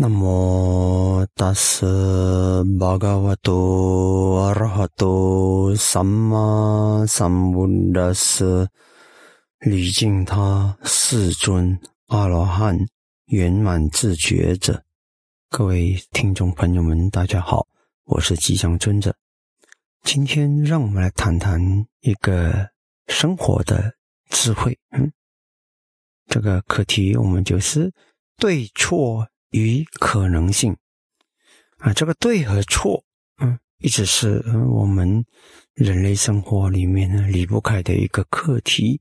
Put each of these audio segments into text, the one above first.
那么大师巴嘎瓦多阿拉哈多萨玛萨姆达斯礼敬他世尊阿罗汉圆满自觉者，各位听众朋友们，大家好，我是吉祥尊者。今天让我们来谈谈一个生活的智慧。嗯，这个课题我们就是对错。与可能性啊，这个对和错，嗯，一直是我们人类生活里面呢离不开的一个课题。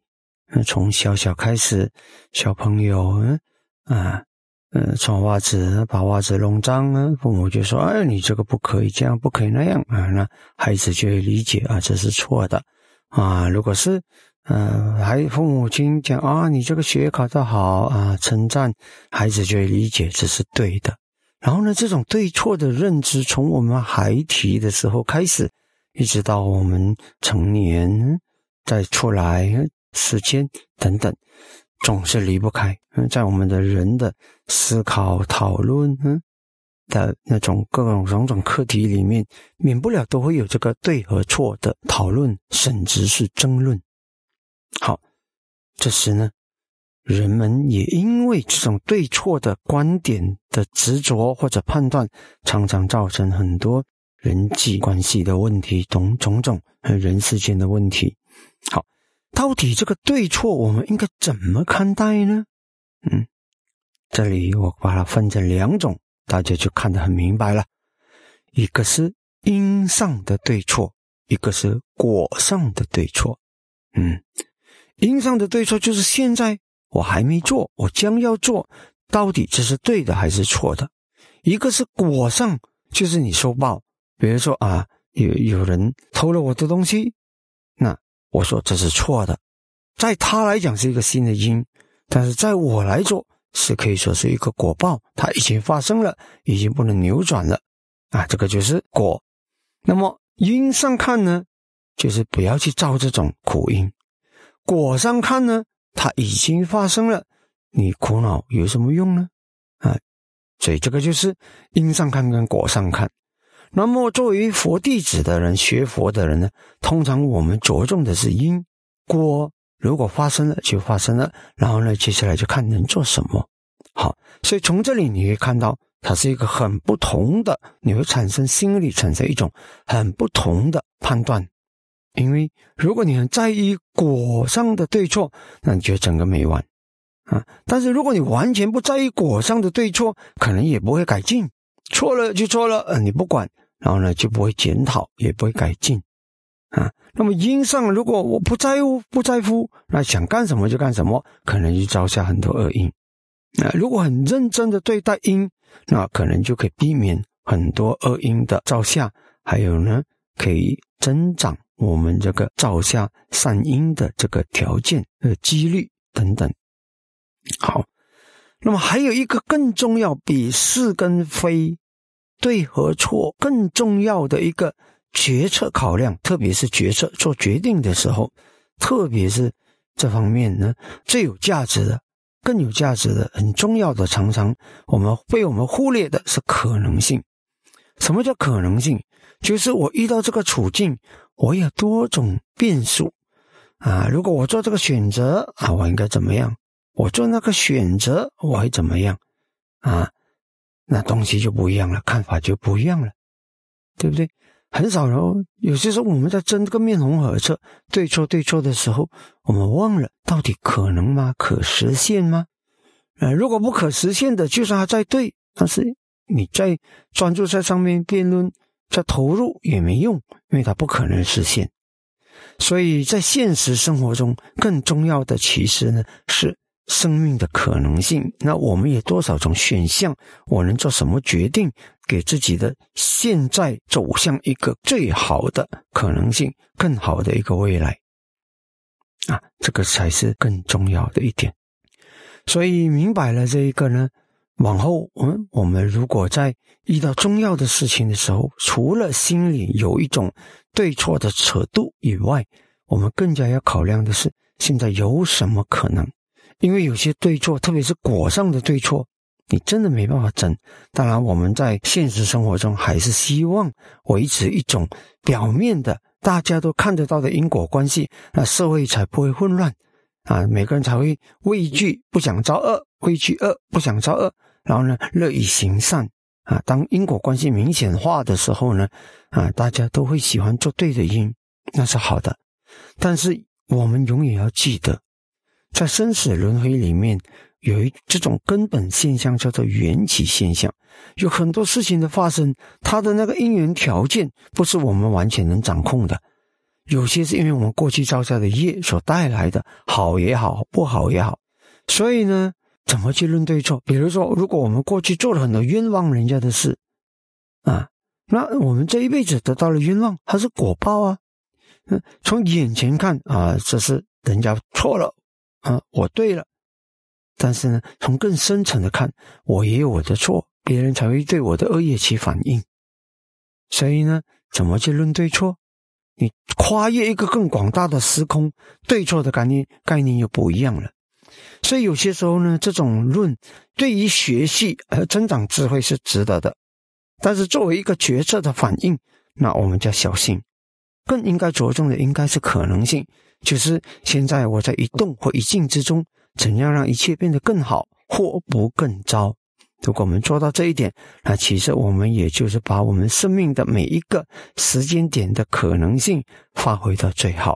从小小开始，小朋友，嗯啊，嗯，穿袜子把袜子弄脏啊，父母就说：“哎，你这个不可以这样，不可以那样啊。”那孩子就会理解啊，这是错的啊。如果是嗯，还父母亲讲啊，你这个学考得好啊，称赞孩子就会理解这是对的。然后呢，这种对错的认知从我们孩提的时候开始，一直到我们成年再出来时间等等，总是离不开嗯，在我们的人的思考讨论嗯的那种各种种种课题里面，免不了都会有这个对和错的讨论，甚至是争论。好，这时呢，人们也因为这种对错的观点的执着或者判断，常常造成很多人际关系的问题，种种种人世间的问题。好，到底这个对错，我们应该怎么看待呢？嗯，这里我把它分成两种，大家就看得很明白了。一个是因上的对错，一个是果上的对错。嗯。因上的对错就是现在我还没做，我将要做，到底这是对的还是错的？一个是果上，就是你收报，比如说啊，有有人偷了我的东西，那我说这是错的，在他来讲是一个新的因，但是在我来做是可以说是一个果报，它已经发生了，已经不能扭转了啊，这个就是果。那么因上看呢，就是不要去造这种苦因。果上看呢，它已经发生了，你苦恼有什么用呢？啊，所以这个就是因上看跟果上看。那么作为佛弟子的人，学佛的人呢，通常我们着重的是因果，如果发生了就发生了，然后呢，接下来就看能做什么。好，所以从这里你会看到，它是一个很不同的，你会产生心理产生一种很不同的判断。因为如果你很在意果上的对错，那你就整个没完啊！但是如果你完全不在意果上的对错，可能也不会改进。错了就错了，呃，你不管，然后呢就不会检讨，也不会改进啊。那么因上，如果我不在乎、不在乎，那想干什么就干什么，可能就招下很多恶因。那如果很认真的对待因，那可能就可以避免很多恶因的招下，还有呢，可以增长。我们这个造下善因的这个条件、呃几率等等，好，那么还有一个更重要，比是跟非、对和错更重要的一个决策考量，特别是决策做决定的时候，特别是这方面呢，最有价值的、更有价值的、很重要的，常常我们被我们忽略的是可能性。什么叫可能性？就是我遇到这个处境。我有多种变数啊！如果我做这个选择啊，我应该怎么样？我做那个选择，我会怎么样？啊，那东西就不一样了，看法就不一样了，对不对？很少人，有些时候我们在争这个面红耳赤、对错对错的时候，我们忘了到底可能吗？可实现吗？呃，如果不可实现的，就算他再对，但是你在专注在上面辩论。再投入也没用，因为它不可能实现。所以在现实生活中，更重要的其实呢是生命的可能性。那我们有多少种选项？我能做什么决定，给自己的现在走向一个最好的可能性，更好的一个未来？啊，这个才是更重要的一点。所以明白了这一个呢。往后，我们我们如果在遇到重要的事情的时候，除了心里有一种对错的尺度以外，我们更加要考量的是现在有什么可能？因为有些对错，特别是果上的对错，你真的没办法整。当然，我们在现实生活中还是希望维持一种表面的大家都看得到的因果关系，那社会才不会混乱啊，每个人才会畏惧不想造恶，畏惧恶不想造恶，然后呢，乐于行善啊。当因果关系明显化的时候呢，啊，大家都会喜欢做对的因，那是好的。但是我们永远要记得，在生死轮回里面。有一这种根本现象叫做缘起现象，有很多事情的发生，它的那个因缘条件不是我们完全能掌控的，有些是因为我们过去造下的业所带来的，好也好，不好也好。所以呢，怎么去论对错？比如说，如果我们过去做了很多冤枉人家的事，啊，那我们这一辈子得到了冤枉，还是果报啊？嗯，从眼前看啊，这是人家错了，啊，我对了。但是呢，从更深层的看，我也有我的错，别人才会对我的恶业起反应。所以呢，怎么去论对错？你跨越一个更广大的时空，对错的概念概念又不一样了。所以有些时候呢，这种论对于学习和增长智慧是值得的，但是作为一个决策的反应，那我们就要小心。更应该着重的应该是可能性，就是现在我在一动或一静之中。怎样让一切变得更好，或不更糟？如果我们做到这一点，那其实我们也就是把我们生命的每一个时间点的可能性发挥到最好。